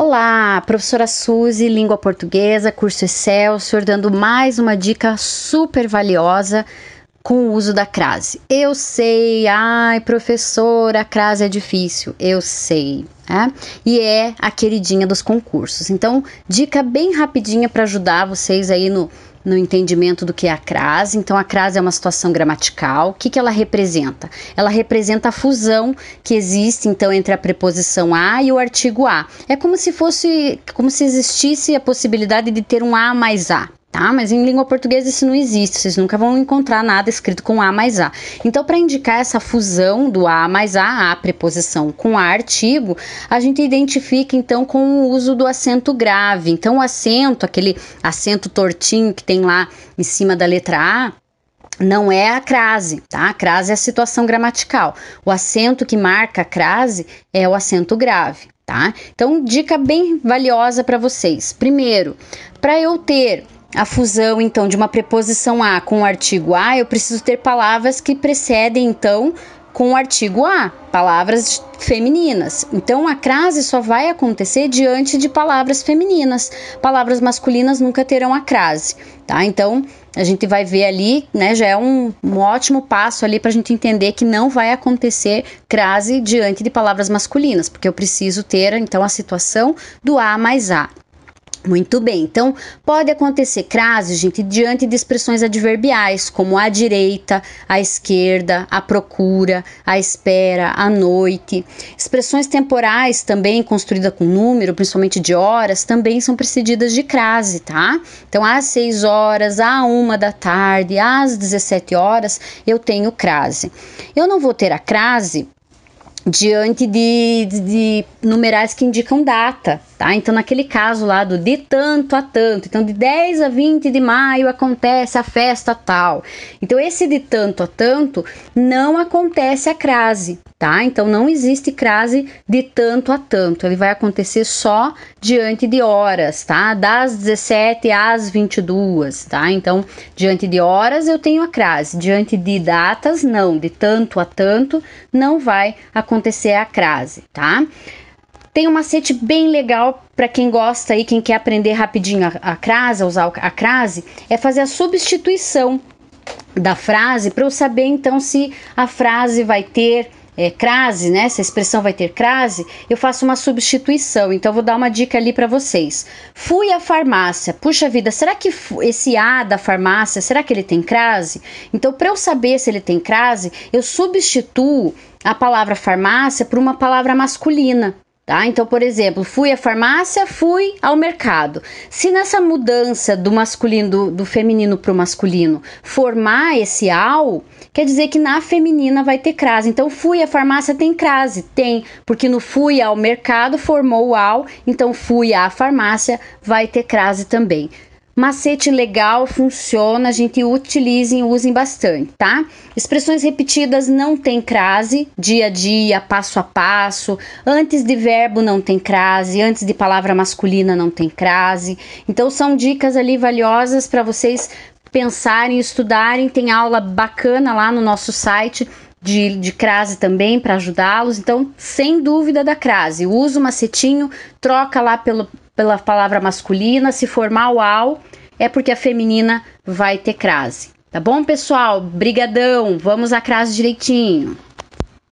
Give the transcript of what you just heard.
Olá, professora Suzy, língua portuguesa, curso Excelsior, dando mais uma dica super valiosa com o uso da crase. Eu sei, ai, professora, a crase é difícil. Eu sei, é? E é a queridinha dos concursos. Então, dica bem rapidinha para ajudar vocês aí no no entendimento do que é a crase. Então, a crase é uma situação gramatical. O que, que ela representa? Ela representa a fusão que existe, então, entre a preposição a e o artigo a. É como se fosse, como se existisse a possibilidade de ter um a mais a tá? Mas em língua portuguesa isso não existe, vocês nunca vão encontrar nada escrito com A mais A. Então, para indicar essa fusão do A mais A, a preposição com A artigo, a gente identifica então com o uso do acento grave. Então, o acento, aquele acento tortinho que tem lá em cima da letra A, não é a crase, tá? A crase é a situação gramatical. O acento que marca a crase é o acento grave, tá? Então, dica bem valiosa para vocês. Primeiro, para eu ter a fusão então de uma preposição a com o artigo a, eu preciso ter palavras que precedem então com o artigo a, palavras femininas. Então a crase só vai acontecer diante de palavras femininas. Palavras masculinas nunca terão a crase, tá? Então a gente vai ver ali, né? Já é um, um ótimo passo ali para a gente entender que não vai acontecer crase diante de palavras masculinas, porque eu preciso ter então a situação do a mais a. Muito bem, então pode acontecer crase, gente, diante de expressões adverbiais, como à direita, à esquerda, à procura, à espera, à noite. Expressões temporais também, construídas com número, principalmente de horas, também são precedidas de crase, tá? Então, às 6 horas, à 1 da tarde, às 17 horas, eu tenho crase. Eu não vou ter a crase diante de, de, de, numerais que indicam data, tá? Então, naquele caso lá do de tanto a tanto, então de 10 a 20 de maio acontece a festa tal. Então, esse de tanto a tanto não acontece a crase, tá? Então, não existe crase de tanto a tanto, ele vai acontecer só diante de horas, tá? Das 17 às 22, tá? Então, diante de horas eu tenho a crase, diante de datas, não, de tanto a tanto, não vai acontecer a crase, tá? Tem um macete bem legal para quem gosta e quem quer aprender rapidinho a, a crase, a usar a crase, é fazer a substituição da frase para eu saber então se a frase vai ter é, crase, né? Se a expressão vai ter crase, eu faço uma substituição. Então, vou dar uma dica ali para vocês. Fui à farmácia. Puxa vida, será que esse A da farmácia, será que ele tem crase? Então, para eu saber se ele tem crase, eu substituo a palavra farmácia por uma palavra masculina. Tá? Então, por exemplo, fui à farmácia, fui ao mercado. Se nessa mudança do masculino, do, do feminino para o masculino, formar esse ao, quer dizer que na feminina vai ter crase. Então, fui à farmácia tem crase? Tem, porque no fui ao mercado formou o ao, então fui à farmácia vai ter crase também. Macete legal, funciona, a gente utilize e usem bastante, tá? Expressões repetidas não tem crase, dia a dia, passo a passo. Antes de verbo não tem crase, antes de palavra masculina não tem crase. Então são dicas ali valiosas para vocês pensarem, estudarem. Tem aula bacana lá no nosso site de, de crase também para ajudá-los. Então, sem dúvida da crase, usa o macetinho, troca lá pelo pela palavra masculina, se formar o ao, é porque a feminina vai ter crase. Tá bom, pessoal? Brigadão. Vamos a crase direitinho.